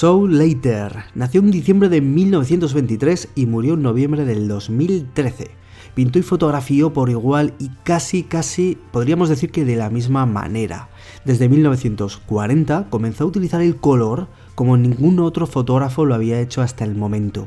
Saul Leiter nació en diciembre de 1923 y murió en noviembre del 2013. Pintó y fotografió por igual y casi, casi podríamos decir que de la misma manera. Desde 1940 comenzó a utilizar el color como ningún otro fotógrafo lo había hecho hasta el momento.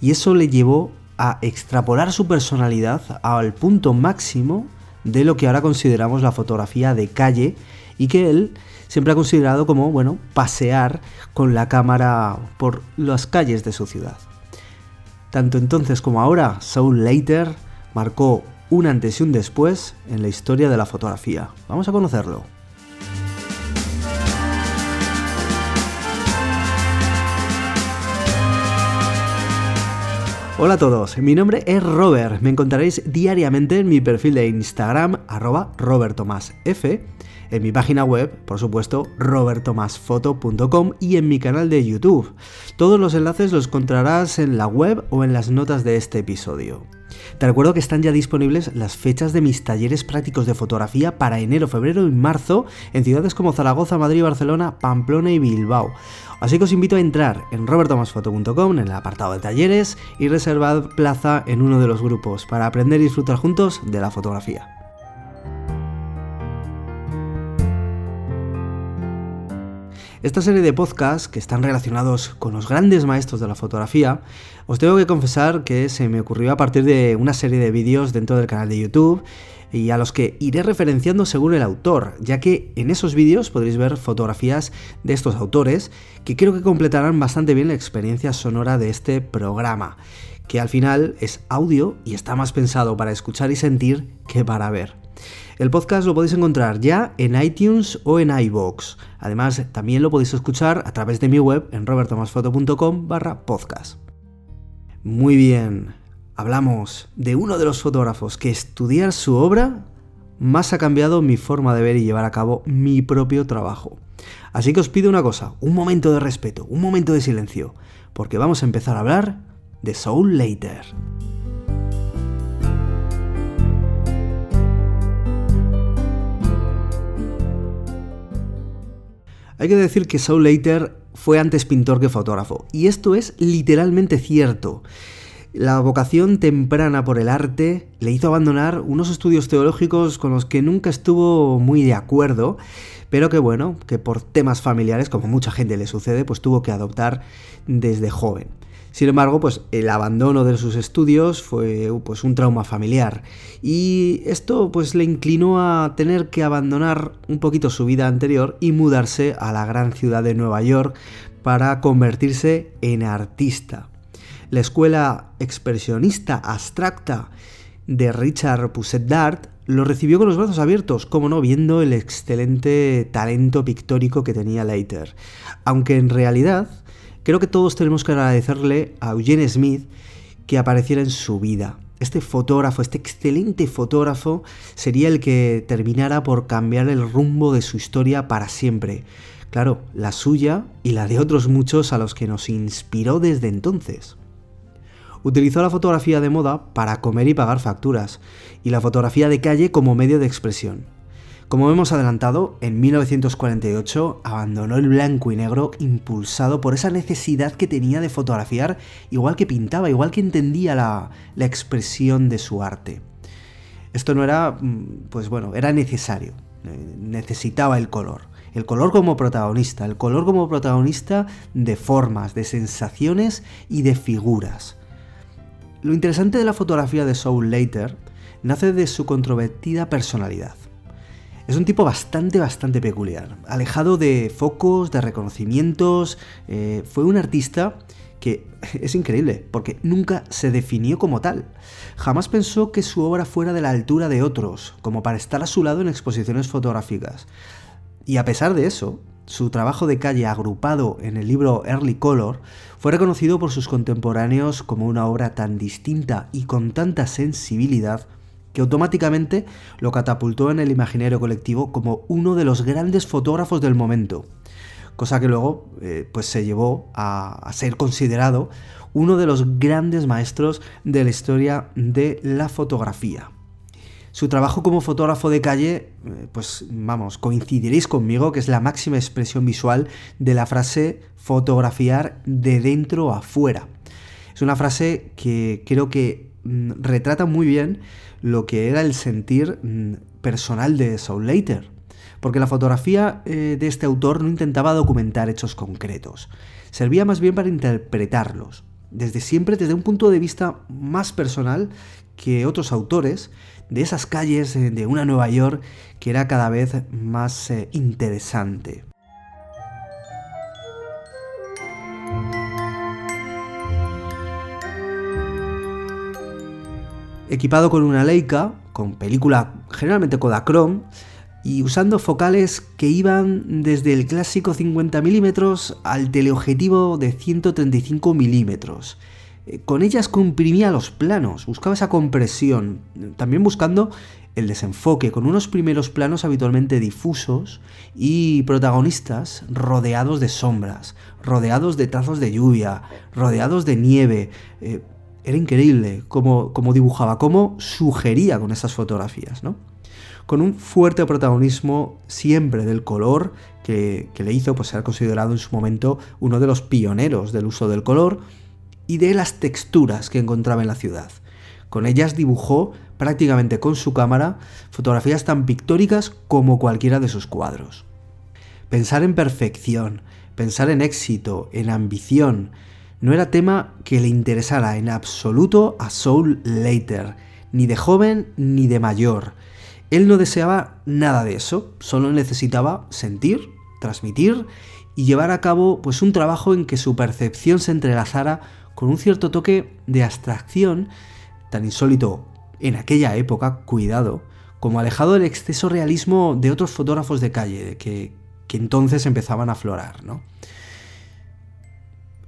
Y eso le llevó a extrapolar su personalidad al punto máximo de lo que ahora consideramos la fotografía de calle y que él siempre ha considerado como, bueno, pasear con la cámara por las calles de su ciudad. Tanto entonces como ahora, Saul Leiter marcó un antes y un después en la historia de la fotografía. Vamos a conocerlo. Hola a todos, mi nombre es Robert, me encontraréis diariamente en mi perfil de Instagram arroba robertomasf en mi página web, por supuesto, robertomasfoto.com y en mi canal de YouTube. Todos los enlaces los encontrarás en la web o en las notas de este episodio. Te recuerdo que están ya disponibles las fechas de mis talleres prácticos de fotografía para enero, febrero y marzo en ciudades como Zaragoza, Madrid, Barcelona, Pamplona y Bilbao. Así que os invito a entrar en robertomasfoto.com en el apartado de talleres y reservad plaza en uno de los grupos para aprender y disfrutar juntos de la fotografía. Esta serie de podcasts que están relacionados con los grandes maestros de la fotografía, os tengo que confesar que se me ocurrió a partir de una serie de vídeos dentro del canal de YouTube y a los que iré referenciando según el autor, ya que en esos vídeos podréis ver fotografías de estos autores que creo que completarán bastante bien la experiencia sonora de este programa, que al final es audio y está más pensado para escuchar y sentir que para ver. El podcast lo podéis encontrar ya en iTunes o en iVoox. Además, también lo podéis escuchar a través de mi web en robertomasfoto.com barra podcast. Muy bien, hablamos de uno de los fotógrafos que estudiar su obra más ha cambiado mi forma de ver y llevar a cabo mi propio trabajo. Así que os pido una cosa, un momento de respeto, un momento de silencio, porque vamos a empezar a hablar de Soul Later. Hay que decir que Saul Leiter fue antes pintor que fotógrafo, y esto es literalmente cierto. La vocación temprana por el arte le hizo abandonar unos estudios teológicos con los que nunca estuvo muy de acuerdo, pero que bueno, que por temas familiares, como mucha gente le sucede, pues tuvo que adoptar desde joven. Sin embargo, pues el abandono de sus estudios fue pues, un trauma familiar y esto pues le inclinó a tener que abandonar un poquito su vida anterior y mudarse a la gran ciudad de Nueva York para convertirse en artista. La escuela expresionista abstracta de Richard Pousset d'Art lo recibió con los brazos abiertos, como no, viendo el excelente talento pictórico que tenía Leiter. Aunque en realidad Creo que todos tenemos que agradecerle a Eugene Smith que apareciera en su vida. Este fotógrafo, este excelente fotógrafo, sería el que terminara por cambiar el rumbo de su historia para siempre. Claro, la suya y la de otros muchos a los que nos inspiró desde entonces. Utilizó la fotografía de moda para comer y pagar facturas, y la fotografía de calle como medio de expresión. Como hemos adelantado, en 1948 abandonó el blanco y negro impulsado por esa necesidad que tenía de fotografiar igual que pintaba, igual que entendía la, expresión de su arte. Esto no era, mm, pues bueno, era necesario, necesitaba el color. El color como protagonista, el color como protagonista de formas, de sensaciones y de figuras. Lo interesante de la fotografía de Soul Later nace de su controvertida personalidad. Es un tipo bastante, bastante peculiar, alejado de focos, de reconocimientos. Eh, fue un artista que es increíble, porque nunca se definió como tal. Jamás pensó que su obra fuera de la altura de otros, como para estar a su lado en exposiciones fotográficas. Y a pesar de eso, su trabajo de calle agrupado en el libro Early Color fue reconocido por sus contemporáneos como una obra tan distinta y con tanta sensibilidad que automáticamente lo catapultó en el imaginario colectivo como uno de los grandes fotógrafos del momento, cosa que luego eh, pues se llevó a, ser considerado uno de los grandes maestros de la historia de la fotografía. Su trabajo como fotógrafo de calle, eh, pues vamos, coincidiréis conmigo que es la máxima expresión visual de la frase fotografiar de dentro a fuera. Es una frase que creo que retrata muy bien lo que era el sentir mm, personal de Saul Leiter. Porque la fotografía eh, de este autor no intentaba documentar hechos concretos, servía más bien para interpretarlos, desde siempre desde un punto de vista más personal que otros autores de esas calles de una Nueva York que era cada vez más eh, interesante. Equipado con una Leica, con película generalmente Kodachrome, y usando focales que iban desde el clásico 50 mm al teleobjetivo de 135 mm eh, con ellas comprimía los planos, buscaba esa compresión, también buscando el desenfoque, con unos primeros planos habitualmente difusos y protagonistas rodeados de sombras, rodeados de trazos de lluvia, rodeados de nieve. Eh, era increíble cómo, dibujaba, cómo sugería con esas fotografías, ¿no? Con un fuerte protagonismo siempre del color que, que le hizo pues, ser considerado en su momento uno de los pioneros del uso del color y de las texturas que encontraba en la ciudad. Con ellas dibujó prácticamente con su cámara fotografías tan pictóricas como cualquiera de sus cuadros. Pensar en perfección, pensar en éxito, en ambición, no era tema que le interesara en absoluto a Soul Later, ni de joven ni de mayor. Él no deseaba nada de eso, solo necesitaba sentir, transmitir y llevar a cabo pues un trabajo en que su percepción se entrelazara con un cierto toque de abstracción, tan insólito en aquella época, cuidado, como alejado del exceso realismo de otros fotógrafos de calle que, que entonces empezaban a aflorar. ¿no?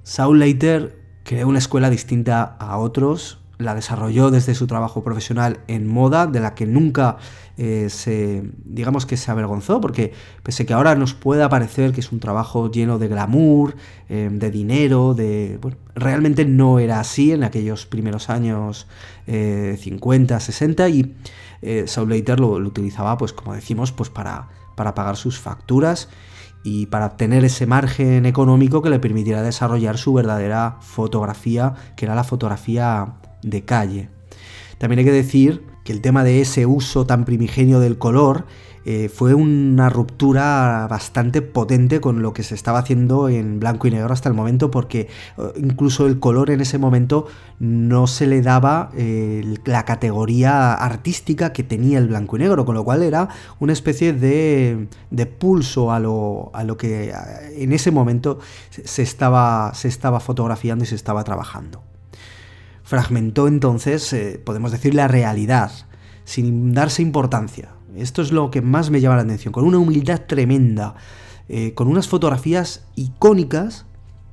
Saul Leiter creó una escuela distinta a otros, la desarrolló desde su trabajo profesional en moda, de la que nunca eh, se, digamos que se avergonzó, porque pese que ahora nos pueda parecer que es un trabajo lleno de glamour, eh, de dinero, de... Realmente no era así en aquellos primeros años 50, eh, 60 y Saul Leiter lo, lo, utilizaba, pues como decimos, pues para, para pagar sus facturas y para tener ese margen económico que le permitiera desarrollar su verdadera fotografía, que era la fotografía de calle. También hay que decir que el tema de ese uso tan primigenio del color eh, fue una ruptura bastante potente con lo que se estaba haciendo en blanco y negro hasta el momento, porque eh, incluso el color en ese momento no se le daba eh, la categoría artística que tenía el blanco y negro, con lo cual era una especie de, de pulso a lo, a lo, que en ese momento se estaba, se estaba fotografiando y se estaba trabajando. Fragmentó entonces, podemos decir, la realidad, sin darse importancia. Esto es lo que más me llama la atención, con una humildad tremenda, eh, con unas fotografías icónicas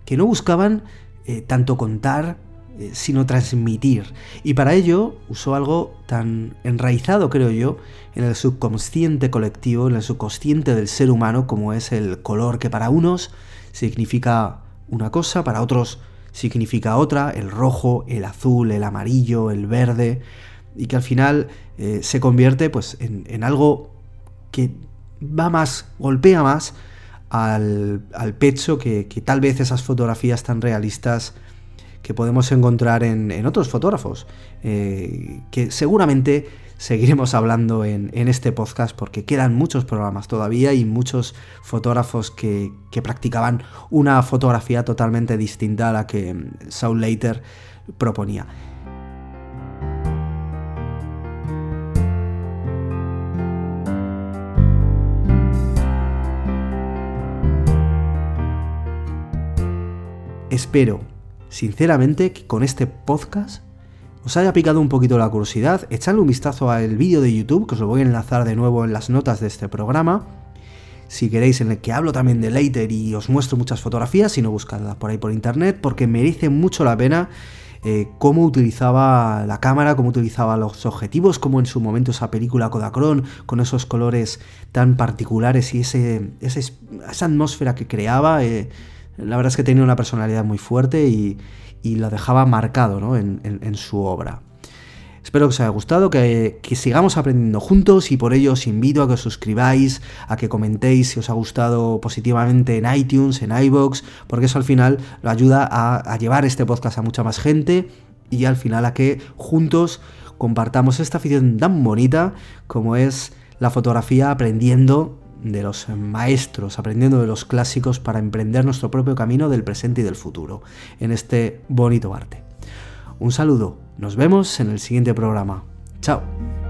que no buscaban eh, tanto contar, sino transmitir. Y para ello usó algo tan enraizado, creo yo, en el subconsciente colectivo, en el subconsciente del ser humano, como es el color, que para unos significa una cosa, para otros significa otra, el rojo, el azul, el amarillo, el verde, y que al final eh, se convierte pues, en, algo que va más, golpea más al, pecho que, tal vez esas fotografías tan realistas que podemos encontrar en, otros fotógrafos, eh, que seguramente seguiremos hablando en, este podcast porque quedan muchos programas todavía y muchos fotógrafos que, practicaban una fotografía totalmente distinta a la que Saul Leiter proponía. Espero, sinceramente, que con este podcast os haya picado un poquito la curiosidad, echadle un vistazo al vídeo de YouTube, que os lo voy a enlazar de nuevo en las notas de este programa. Si queréis, en el que hablo también de Later y os muestro muchas fotografías, si no buscadlas por ahí por internet, porque merece mucho la pena eh, cómo utilizaba la cámara, cómo utilizaba los objetivos, como en su momento esa película Kodachrome, con esos colores tan particulares y ese, esa atmósfera que creaba. Eh, la verdad es que tenía una personalidad muy fuerte y, lo dejaba marcado en, su obra. Espero que os haya gustado, que, sigamos aprendiendo juntos y por ello os invito a que os suscribáis, a que comentéis si os ha gustado positivamente en iTunes, en iBox, porque eso al final lo ayuda a, a llevar este podcast a mucha más gente y al final a que juntos compartamos esta afición tan bonita como es la fotografía aprendiendo de los maestros, aprendiendo de los clásicos para emprender nuestro propio camino del presente y del futuro en este bonito arte. Un saludo, nos vemos en el siguiente programa. Chao.